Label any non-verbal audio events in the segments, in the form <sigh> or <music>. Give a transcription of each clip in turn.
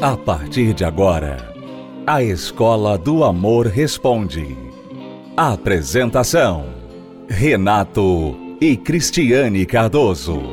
A partir de agora, a Escola do Amor Responde. Apresentação: Renato e Cristiane Cardoso.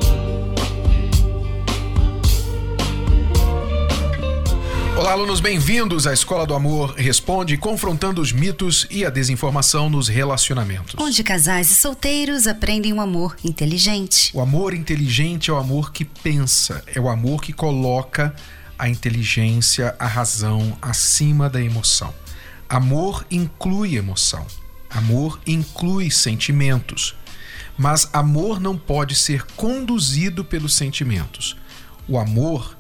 Olá, alunos, bem-vindos à Escola do Amor Responde, confrontando os mitos e a desinformação nos relacionamentos. Onde casais e solteiros aprendem um amor inteligente. O amor inteligente é o amor que pensa, é o amor que coloca a inteligência, a razão acima da emoção. Amor inclui emoção. Amor inclui sentimentos. Mas amor não pode ser conduzido pelos sentimentos. O amor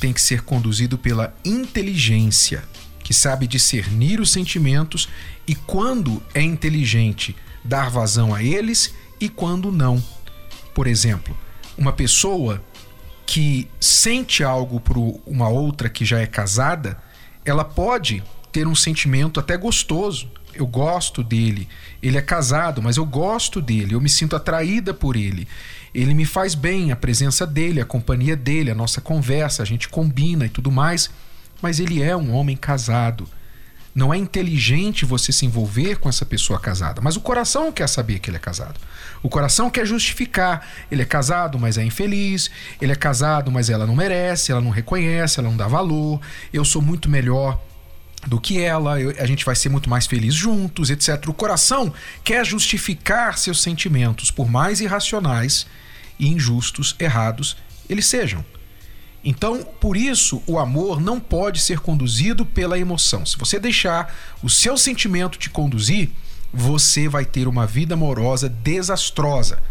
tem que ser conduzido pela inteligência, que sabe discernir os sentimentos e quando é inteligente dar vazão a eles e quando não. Por exemplo, uma pessoa que sente algo por uma outra que já é casada, ela pode ter um sentimento até gostoso. Eu gosto dele. Ele é casado, mas eu gosto dele. Eu me sinto atraída por ele. Ele me faz bem, a presença dele, a companhia dele, a nossa conversa, a gente combina e tudo mais. Mas ele é um homem casado. Não é inteligente você se envolver com essa pessoa casada, mas o coração quer saber que ele é casado. O coração quer justificar. Ele é casado, mas é infeliz. Ele é casado, mas ela não merece, ela não reconhece, ela não dá valor. Eu sou muito melhor do que ela, eu, a gente vai ser muito mais feliz juntos, etc. O coração quer justificar seus sentimentos, por mais irracionais e injustos, errados eles sejam. Então, por isso, o amor não pode ser conduzido pela emoção. Se você deixar o seu sentimento te conduzir, você vai ter uma vida amorosa desastrosa.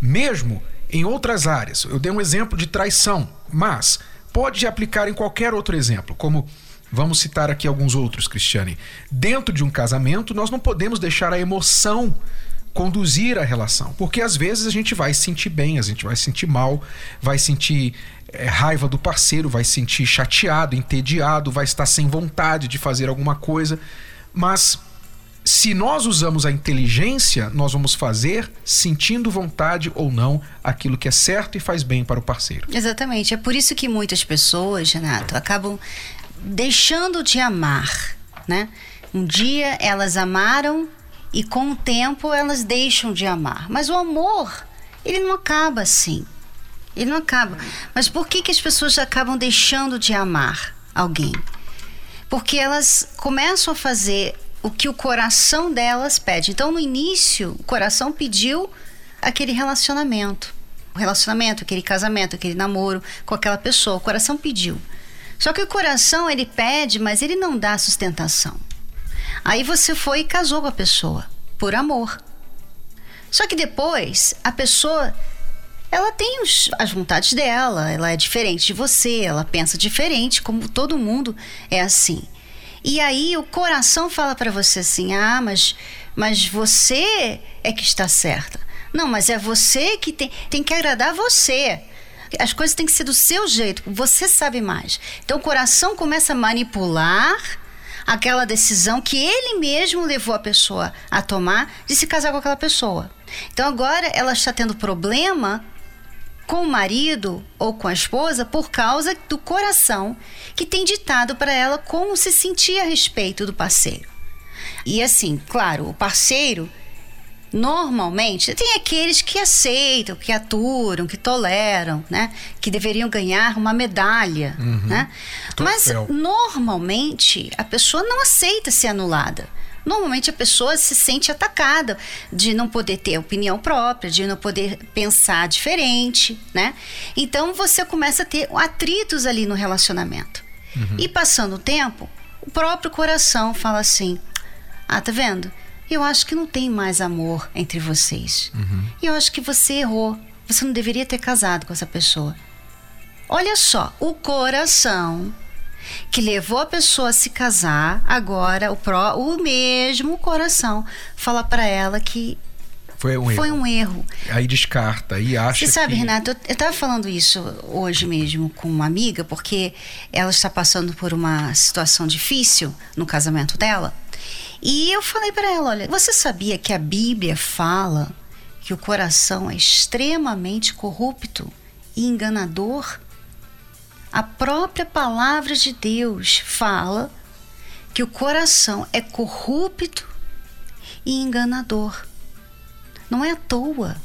Mesmo em outras áreas. Eu dei um exemplo de traição, mas pode aplicar em qualquer outro exemplo, como vamos citar aqui alguns outros, Cristiane. Dentro de um casamento, nós não podemos deixar a emoção conduzir a relação, porque às vezes a gente vai sentir bem, a gente vai sentir mal, vai sentir é, raiva do parceiro, vai sentir chateado, entediado, vai estar sem vontade de fazer alguma coisa. Mas se nós usamos a inteligência, nós vamos fazer sentindo vontade ou não aquilo que é certo e faz bem para o parceiro. Exatamente. É por isso que muitas pessoas, Renato, acabam deixando de amar, né? Um dia elas amaram e com o tempo elas deixam de amar. Mas o amor, ele não acaba assim. Ele não acaba. Mas por que, que as pessoas acabam deixando de amar alguém? Porque elas começam a fazer o que o coração delas pede. Então, no início, o coração pediu aquele relacionamento. O relacionamento, aquele casamento, aquele namoro com aquela pessoa. O coração pediu. Só que o coração, ele pede, mas ele não dá sustentação. Aí você foi e casou com a pessoa, por amor. Só que depois, a pessoa ela tem os, as vontades dela, ela é diferente de você, ela pensa diferente, como todo mundo é assim. E aí o coração fala para você assim: "Ah, mas mas você é que está certa". Não, mas é você que tem, tem que agradar você. As coisas têm que ser do seu jeito, você sabe mais. Então o coração começa a manipular aquela decisão que ele mesmo levou a pessoa a tomar de se casar com aquela pessoa. Então agora ela está tendo problema com o marido ou com a esposa por causa do coração que tem ditado para ela como se sentir a respeito do parceiro. E assim, claro, o parceiro normalmente tem aqueles que aceitam, que aturam, que toleram, né? Que deveriam ganhar uma medalha, uhum. né? Mas normalmente a pessoa não aceita ser anulada. Normalmente a pessoa se sente atacada de não poder ter opinião própria, de não poder pensar diferente, né? Então você começa a ter atritos ali no relacionamento. Uhum. E passando o tempo, o próprio coração fala assim: Ah, tá vendo? Eu acho que não tem mais amor entre vocês. Uhum. Eu acho que você errou. Você não deveria ter casado com essa pessoa. Olha só, o coração que levou a pessoa a se casar, agora o, pró, o mesmo coração fala para ela que foi um, foi erro. um erro. Aí descarta e acha Você sabe, que... Renato, eu, estava falando isso hoje mesmo com uma amiga, porque ela está passando por uma situação difícil no casamento dela. E eu falei para ela, olha, você sabia que a Bíblia fala que o coração é extremamente corrupto e enganador? A própria palavra de Deus fala que o coração é corrupto e enganador. Não é à toa.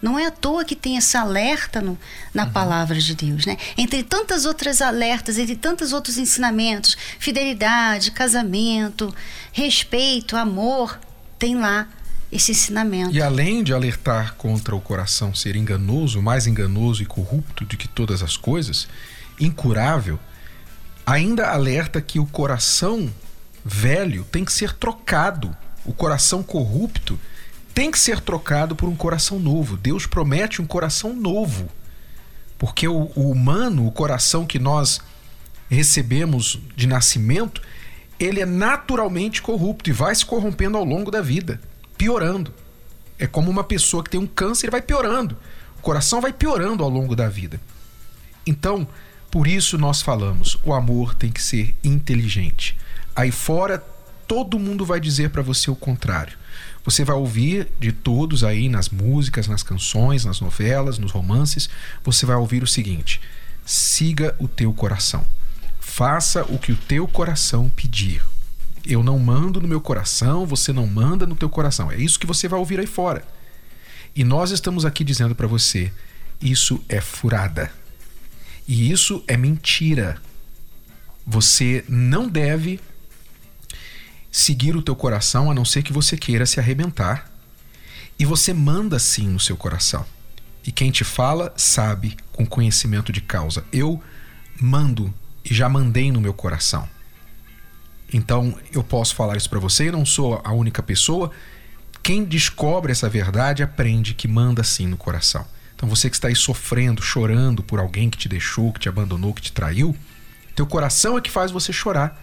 Não é à toa que tem esse alerta no, na uhum. palavra de Deus, né? Entre tantas outras alertas, entre tantos outros ensinamentos, fidelidade, casamento, respeito, amor, tem lá esse ensinamento. E além de alertar contra o coração ser enganoso, mais enganoso e corrupto do que todas as coisas, incurável, ainda alerta que o coração velho tem que ser trocado. O coração corrupto tem que ser trocado por um coração novo. Deus promete um coração novo. Porque o, o humano, o coração que nós recebemos de nascimento, ele é naturalmente corrupto e vai se corrompendo ao longo da vida, piorando. É como uma pessoa que tem um câncer, vai piorando. O coração vai piorando ao longo da vida. Então, por isso nós falamos, o amor tem que ser inteligente. Aí fora todo mundo vai dizer para você o contrário. Você vai ouvir de todos aí nas músicas, nas canções, nas novelas, nos romances, você vai ouvir o seguinte: siga o teu coração. Faça o que o teu coração pedir. Eu não mando no meu coração, você não manda no teu coração. É isso que você vai ouvir aí fora. E nós estamos aqui dizendo para você: isso é furada. E isso é mentira. Você não deve seguir o teu coração a não ser que você queira se arrebentar. E você manda sim no seu coração. E quem te fala sabe com conhecimento de causa. Eu mando e já mandei no meu coração. Então eu posso falar isso para você, eu não sou a única pessoa. Quem descobre essa verdade aprende que manda sim no coração. Então você que está aí sofrendo, chorando por alguém que te deixou, que te abandonou, que te traiu, teu coração é que faz você chorar.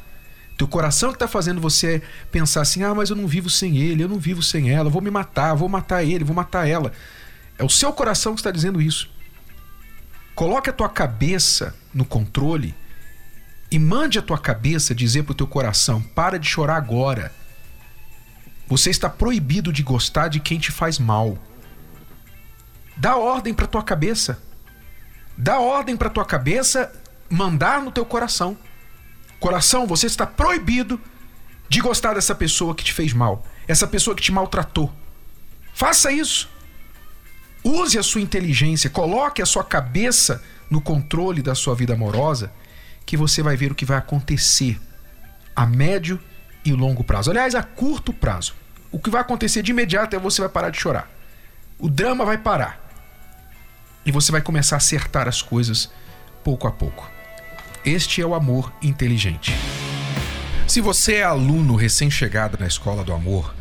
Teu coração que está fazendo você pensar assim: ah, mas eu não vivo sem ele, eu não vivo sem ela, vou me matar, vou matar ele, vou matar ela. É o seu coração que está dizendo isso. Coloque a tua cabeça no controle e mande a tua cabeça dizer para o teu coração: para de chorar agora. Você está proibido de gostar de quem te faz mal. Dá ordem para tua cabeça. Dá ordem para tua cabeça mandar no teu coração. Coração, você está proibido de gostar dessa pessoa que te fez mal, essa pessoa que te maltratou. Faça isso. Use a sua inteligência, coloque a sua cabeça no controle da sua vida amorosa, que você vai ver o que vai acontecer a médio e longo prazo. Aliás, a curto prazo. O que vai acontecer de imediato é você vai parar de chorar. O drama vai parar. E você vai começar a acertar as coisas pouco a pouco. Este é o amor inteligente. Se você é aluno recém-chegado na escola do amor,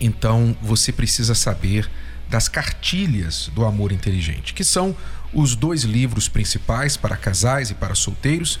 então você precisa saber das cartilhas do amor inteligente, que são os dois livros principais para casais e para solteiros,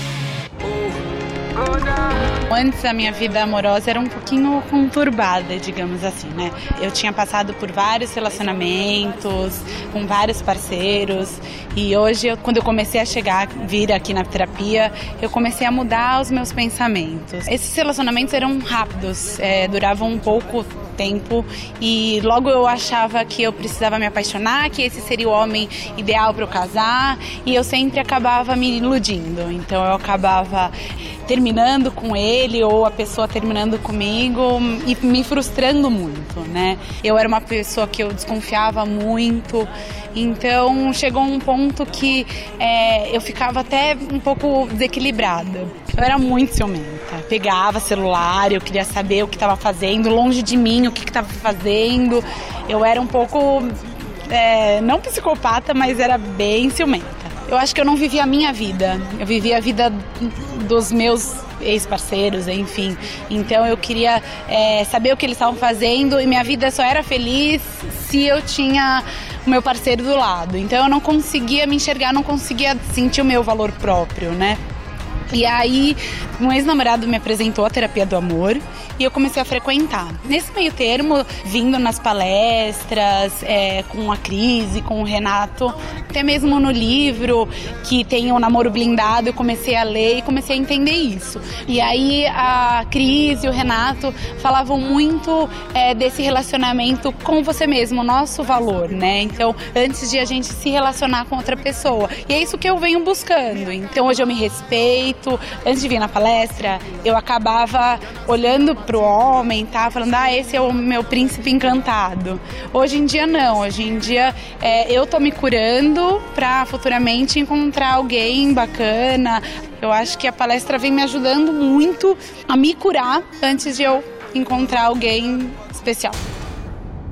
Antes a minha vida amorosa era um pouquinho conturbada, digamos assim, né? Eu tinha passado por vários relacionamentos, com vários parceiros, e hoje, quando eu comecei a chegar, vir aqui na terapia, eu comecei a mudar os meus pensamentos. Esses relacionamentos eram rápidos, é, duravam um pouco tempo e logo eu achava que eu precisava me apaixonar, que esse seria o homem ideal para eu casar e eu sempre acabava me iludindo. Então eu acabava terminando com ele ou a pessoa terminando comigo e me frustrando muito, né? Eu era uma pessoa que eu desconfiava muito, então chegou um ponto que é, eu ficava até um pouco desequilibrada. Eu era muito ciumenta. Pegava celular, eu queria saber o que estava fazendo, longe de mim o que estava fazendo. Eu era um pouco, é, não psicopata, mas era bem ciumenta. Eu acho que eu não vivia a minha vida. Eu vivia a vida dos meus ex-parceiros, enfim. Então eu queria é, saber o que eles estavam fazendo e minha vida só era feliz se eu tinha o meu parceiro do lado. Então eu não conseguia me enxergar, não conseguia sentir o meu valor próprio, né? E aí, um ex-namorado me apresentou a terapia do amor e eu comecei a frequentar. Nesse meio termo, vindo nas palestras, é, com a Cris e com o Renato, até mesmo no livro que tem o Namoro Blindado, eu comecei a ler e comecei a entender isso. E aí a Cris e o Renato falavam muito é, desse relacionamento com você mesmo, nosso valor, né? Então, antes de a gente se relacionar com outra pessoa. E é isso que eu venho buscando. Então, hoje eu me respeito. Antes de vir na palestra, eu acabava olhando pro homem, tá? Falando, ah, esse é o meu príncipe encantado. Hoje em dia não, hoje em dia é, eu tô me curando para futuramente encontrar alguém bacana. Eu acho que a palestra vem me ajudando muito a me curar antes de eu encontrar alguém especial.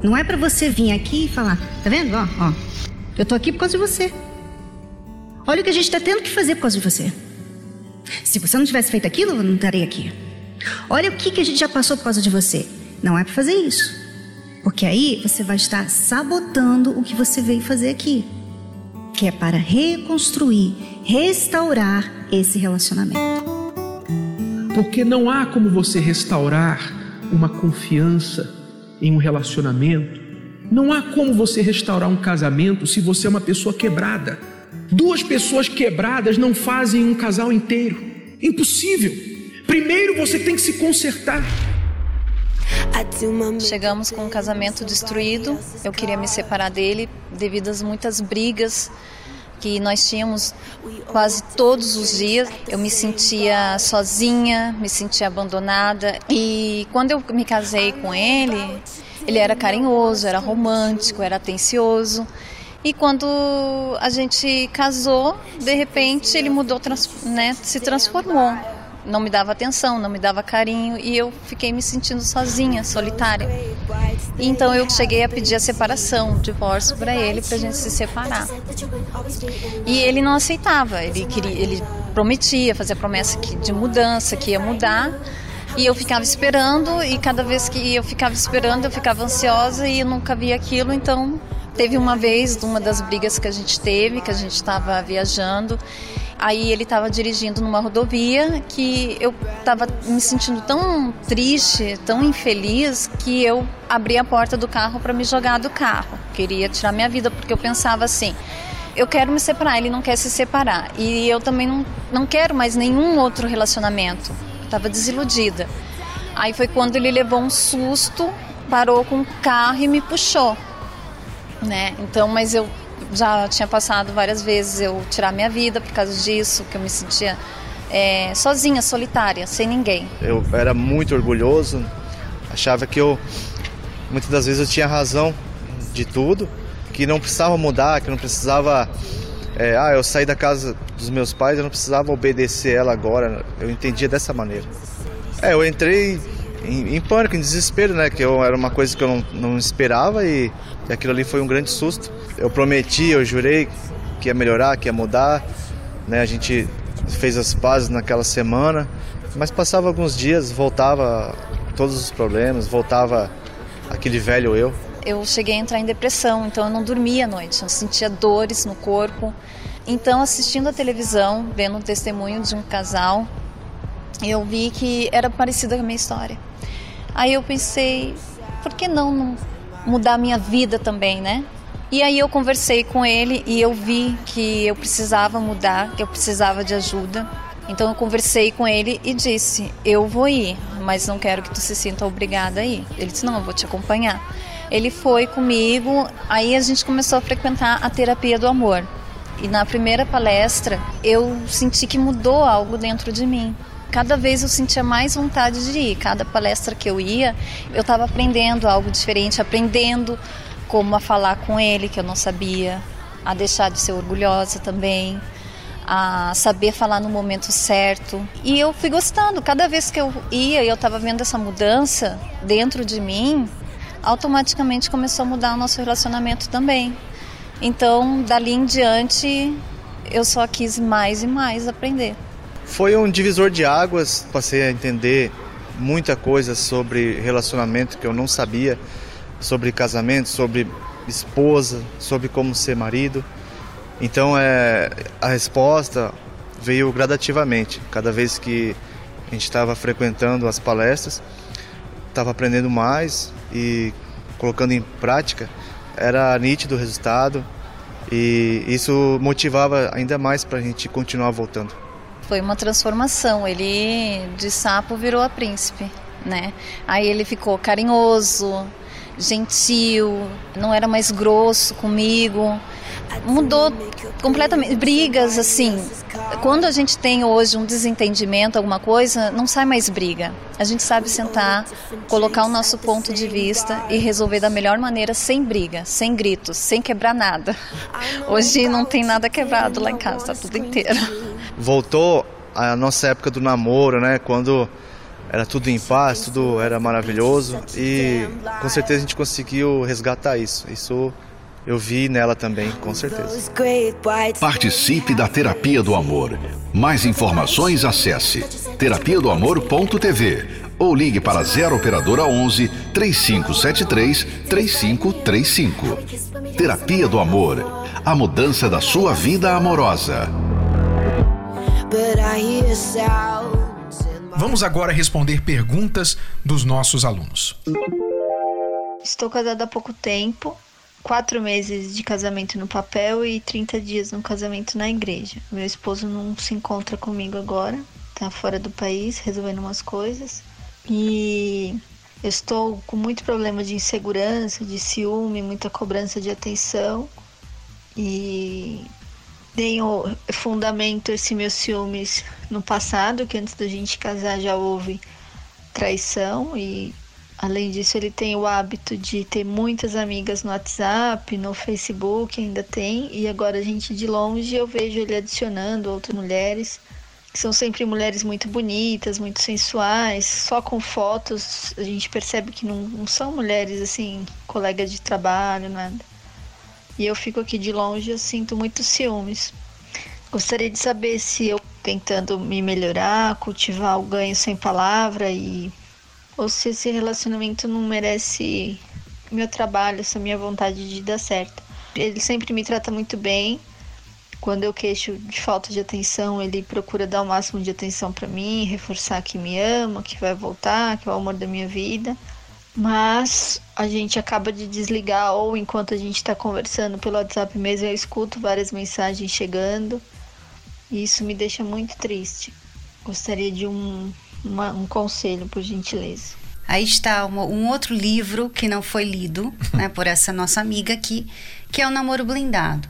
Não é para você vir aqui e falar, tá vendo? Ó, ó, eu tô aqui por causa de você. Olha o que a gente tá tendo que fazer por causa de você. Se você não tivesse feito aquilo, eu não estaria aqui. Olha o que, que a gente já passou por causa de você. Não é para fazer isso. Porque aí você vai estar sabotando o que você veio fazer aqui. Que é para reconstruir, restaurar esse relacionamento. Porque não há como você restaurar uma confiança em um relacionamento. Não há como você restaurar um casamento se você é uma pessoa quebrada. Duas pessoas quebradas não fazem um casal inteiro. Impossível. Primeiro você tem que se consertar. Chegamos com um casamento destruído. Eu queria me separar dele devido às muitas brigas que nós tínhamos quase todos os dias. Eu me sentia sozinha, me sentia abandonada. E quando eu me casei com ele, ele era carinhoso, era romântico, era atencioso. E quando a gente casou, de repente ele mudou, né, se transformou não me dava atenção, não me dava carinho e eu fiquei me sentindo sozinha, solitária. Então eu cheguei a pedir a separação, o divórcio para ele, para a gente se separar. E ele não aceitava, ele queria, ele prometia fazer a promessa de mudança, que ia mudar. E eu ficava esperando, e cada vez que eu ficava esperando, eu ficava ansiosa e eu nunca via aquilo. Então, teve uma vez, uma das brigas que a gente teve, que a gente estava viajando, Aí ele estava dirigindo numa rodovia que eu estava me sentindo tão triste, tão infeliz, que eu abri a porta do carro para me jogar do carro. Queria tirar minha vida, porque eu pensava assim: eu quero me separar, ele não quer se separar. E eu também não, não quero mais nenhum outro relacionamento. Estava desiludida. Aí foi quando ele levou um susto, parou com o carro e me puxou. Né? Então, mas eu já tinha passado várias vezes eu tirar minha vida por causa disso, que eu me sentia é, sozinha, solitária, sem ninguém. Eu era muito orgulhoso, achava que eu muitas das vezes eu tinha razão de tudo, que não precisava mudar, que não precisava é, ah, eu saí da casa dos meus pais, eu não precisava obedecer ela agora. Eu entendia dessa maneira. É, eu entrei em, em, pânico, em desespero, né? Que eu, era uma coisa que eu não, não esperava e, e aquilo ali foi um grande susto. Eu prometi, eu jurei que ia melhorar, que ia mudar, né? A gente fez as pazes naquela semana, mas passava alguns dias, voltava todos os problemas, voltava aquele velho eu. Eu cheguei a entrar em depressão, então eu não dormia à noite, eu sentia dores no corpo. Então, assistindo a televisão, vendo um testemunho de um casal, eu vi que era parecida com a minha história. Aí eu pensei, por que não mudar a minha vida também, né? E aí eu conversei com ele e eu vi que eu precisava mudar, que eu precisava de ajuda. Então eu conversei com ele e disse: Eu vou ir, mas não quero que tu se sinta obrigada a ir. Ele disse: Não, eu vou te acompanhar. Ele foi comigo, aí a gente começou a frequentar a terapia do amor. E na primeira palestra eu senti que mudou algo dentro de mim. Cada vez eu sentia mais vontade de ir. Cada palestra que eu ia, eu estava aprendendo algo diferente, aprendendo como a falar com ele, que eu não sabia, a deixar de ser orgulhosa também, a saber falar no momento certo. E eu fui gostando. Cada vez que eu ia e eu estava vendo essa mudança dentro de mim, automaticamente começou a mudar o nosso relacionamento também. Então, dali em diante, eu só quis mais e mais aprender. Foi um divisor de águas, passei a entender muita coisa sobre relacionamento que eu não sabia, sobre casamento, sobre esposa, sobre como ser marido. Então é, a resposta veio gradativamente. Cada vez que a gente estava frequentando as palestras, estava aprendendo mais e colocando em prática, era nítido o resultado e isso motivava ainda mais para a gente continuar voltando. Foi uma transformação. Ele de sapo virou a príncipe, né? Aí ele ficou carinhoso, gentil, não era mais grosso comigo. Mudou completamente. Brigas, assim. Quando a gente tem hoje um desentendimento, alguma coisa, não sai mais briga. A gente sabe sentar, colocar o nosso ponto de vista e resolver da melhor maneira, sem briga, sem gritos, sem quebrar nada. Hoje não tem nada quebrado lá em casa, tá tudo inteiro. Voltou a nossa época do namoro, né? Quando era tudo em paz, tudo era maravilhoso e com certeza a gente conseguiu resgatar isso. Isso eu vi nela também, com certeza. Participe da Terapia do Amor. Mais informações acesse terapia do amor.tv ou ligue para 0 operadora 11 3573 3535. Terapia do Amor. A mudança da sua vida amorosa. Vamos agora responder perguntas dos nossos alunos. Estou casada há pouco tempo, quatro meses de casamento no papel e 30 dias no casamento na igreja. Meu esposo não se encontra comigo agora, está fora do país resolvendo umas coisas. E eu estou com muito problema de insegurança, de ciúme, muita cobrança de atenção. E tenho fundamento esse meus ciúmes no passado, que antes da gente casar já houve traição e além disso ele tem o hábito de ter muitas amigas no WhatsApp, no Facebook ainda tem e agora a gente de longe eu vejo ele adicionando outras mulheres que são sempre mulheres muito bonitas, muito sensuais, só com fotos a gente percebe que não, não são mulheres assim, colegas de trabalho, nada. E eu fico aqui de longe, eu sinto muitos ciúmes. Gostaria de saber se eu tentando me melhorar, cultivar o ganho sem palavra e ou se esse relacionamento não merece meu trabalho, essa minha vontade de dar certo. Ele sempre me trata muito bem. Quando eu queixo de falta de atenção, ele procura dar o máximo de atenção para mim, reforçar que me ama, que vai voltar, que é o amor da minha vida mas a gente acaba de desligar ou enquanto a gente está conversando pelo WhatsApp mesmo eu escuto várias mensagens chegando e isso me deixa muito triste. Gostaria de um, uma, um conselho, por gentileza. Aí está um, um outro livro que não foi lido <laughs> né, por essa nossa amiga aqui, que é o Namoro Blindado.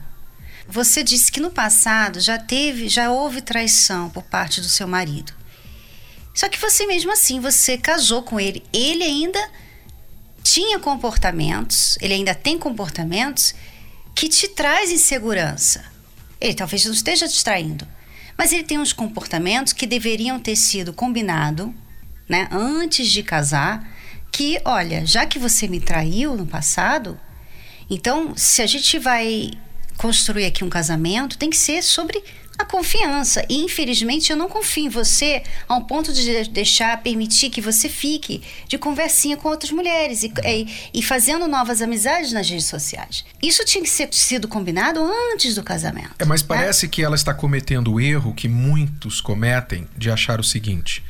Você disse que no passado já teve, já houve traição por parte do seu marido. Só que você mesmo assim, você casou com ele. Ele ainda tinha comportamentos, ele ainda tem comportamentos que te traz insegurança. Ele talvez não esteja distraindo, mas ele tem uns comportamentos que deveriam ter sido combinado, né, antes de casar, que, olha, já que você me traiu no passado, então se a gente vai construir aqui um casamento, tem que ser sobre a confiança. E infelizmente eu não confio em você a um ponto de deixar, permitir que você fique de conversinha com outras mulheres e, e, e fazendo novas amizades nas redes sociais. Isso tinha que ser sido combinado antes do casamento. É, mas né? parece né? que ela está cometendo o erro que muitos cometem de achar o seguinte: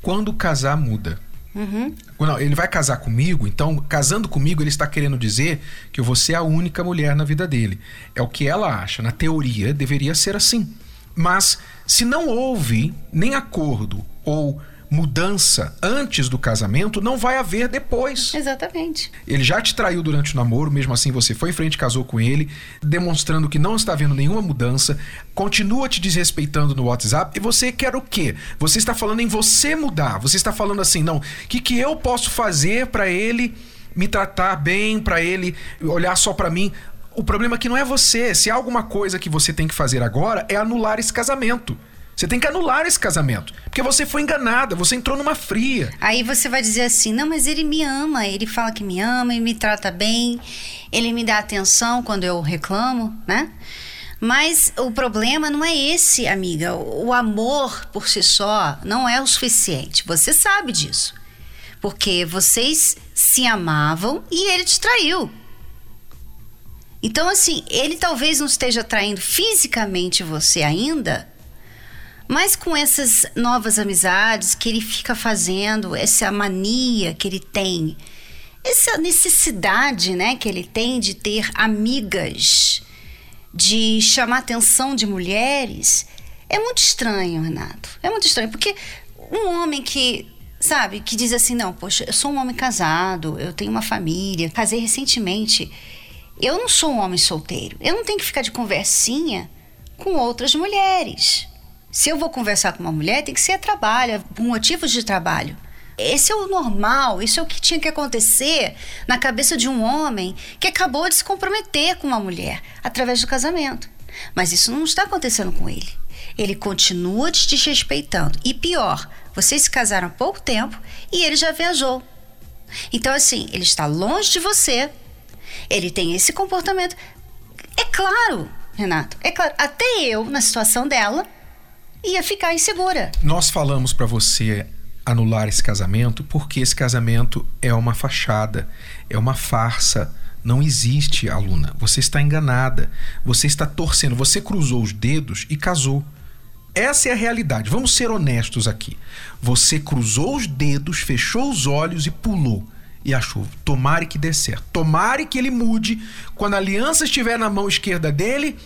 quando casar, muda. Uhum. Não, ele vai casar comigo, então, casando comigo, ele está querendo dizer que eu vou ser a única mulher na vida dele. É o que ela acha. Na teoria, deveria ser assim. Mas se não houve nem acordo ou mudança antes do casamento, não vai haver depois. Exatamente. Ele já te traiu durante o namoro, mesmo assim você foi em frente e casou com ele, demonstrando que não está havendo nenhuma mudança, continua te desrespeitando no WhatsApp e você quer o quê? Você está falando em você mudar, você está falando assim, não, o que, que eu posso fazer para ele me tratar bem, para ele olhar só para mim? O problema aqui não é você. Se há alguma coisa que você tem que fazer agora é anular esse casamento. Você tem que anular esse casamento. Porque você foi enganada, você entrou numa fria. Aí você vai dizer assim: não, mas ele me ama, ele fala que me ama e me trata bem, ele me dá atenção quando eu reclamo, né? Mas o problema não é esse, amiga. O amor por si só não é o suficiente. Você sabe disso. Porque vocês se amavam e ele te traiu. Então, assim, ele talvez não esteja traindo fisicamente você ainda, mas com essas novas amizades que ele fica fazendo, essa mania que ele tem, essa necessidade, né, que ele tem de ter amigas, de chamar atenção de mulheres, é muito estranho, Renato. É muito estranho, porque um homem que, sabe, que diz assim: não, poxa, eu sou um homem casado, eu tenho uma família, casei recentemente. Eu não sou um homem solteiro. Eu não tenho que ficar de conversinha com outras mulheres. Se eu vou conversar com uma mulher, tem que ser trabalho, por motivos de trabalho. Esse é o normal, isso é o que tinha que acontecer na cabeça de um homem que acabou de se comprometer com uma mulher através do casamento. Mas isso não está acontecendo com ele. Ele continua te desrespeitando. E pior, vocês se casaram há pouco tempo e ele já viajou. Então, assim, ele está longe de você, ele tem esse comportamento. É claro, Renato, é claro, até eu, na situação dela, ia ficar insegura. Nós falamos para você anular esse casamento porque esse casamento é uma fachada, é uma farsa. Não existe, aluna. Você está enganada. Você está torcendo. Você cruzou os dedos e casou. Essa é a realidade. Vamos ser honestos aqui. Você cruzou os dedos, fechou os olhos e pulou. E achou, tomare que dê certo. Tomare que ele mude. Quando a aliança estiver na mão esquerda dele,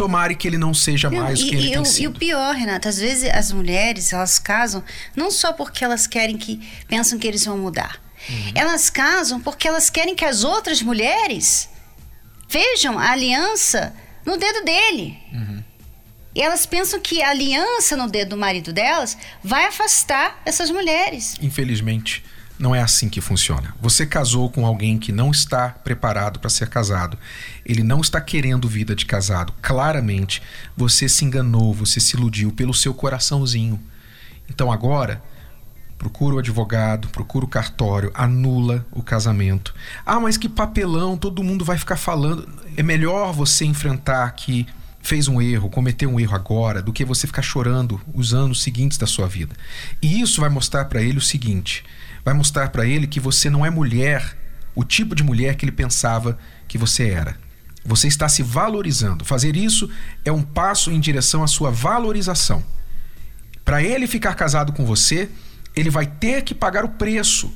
tomare que ele não seja mais e, o que ele e, tem o, sido. e o pior, Renata, às vezes as mulheres, elas casam não só porque elas querem que pensam que eles vão mudar. Uhum. Elas casam porque elas querem que as outras mulheres vejam a aliança no dedo dele. Uhum. E elas pensam que a aliança no dedo do marido delas vai afastar essas mulheres. Infelizmente, não é assim que funciona. Você casou com alguém que não está preparado para ser casado. Ele não está querendo vida de casado. Claramente, você se enganou, você se iludiu pelo seu coraçãozinho. Então agora, procura o advogado, procura o cartório, anula o casamento. Ah, mas que papelão, todo mundo vai ficar falando. É melhor você enfrentar que fez um erro, cometeu um erro agora, do que você ficar chorando os anos seguintes da sua vida. E isso vai mostrar para ele o seguinte: vai mostrar para ele que você não é mulher, o tipo de mulher que ele pensava que você era. Você está se valorizando. Fazer isso é um passo em direção à sua valorização. Para ele ficar casado com você, ele vai ter que pagar o preço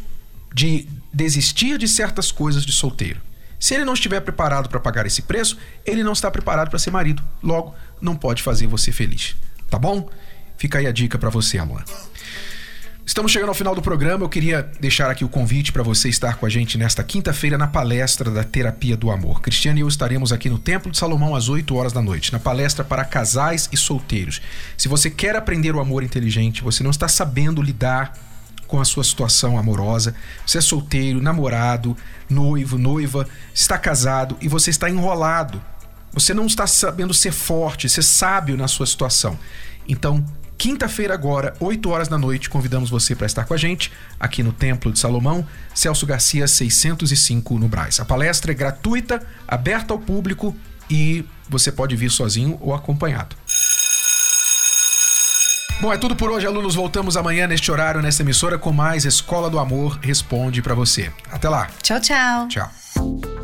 de desistir de certas coisas de solteiro. Se ele não estiver preparado para pagar esse preço, ele não está preparado para ser marido. Logo, não pode fazer você feliz. Tá bom? Fica aí a dica para você, amor. Estamos chegando ao final do programa. Eu queria deixar aqui o convite para você estar com a gente nesta quinta-feira na palestra da Terapia do Amor. Cristiane e eu estaremos aqui no Templo de Salomão às 8 horas da noite, na palestra para casais e solteiros. Se você quer aprender o amor inteligente, você não está sabendo lidar com a sua situação amorosa, você é solteiro, namorado, noivo, noiva, está casado e você está enrolado. Você não está sabendo ser forte, ser sábio na sua situação. Então, Quinta-feira agora, 8 horas da noite, convidamos você para estar com a gente aqui no Templo de Salomão, Celso Garcia 605 no Braz. A palestra é gratuita, aberta ao público e você pode vir sozinho ou acompanhado. Bom, é tudo por hoje, alunos. Voltamos amanhã neste horário, nesta emissora, com mais Escola do Amor Responde para você. Até lá. Tchau, tchau. Tchau.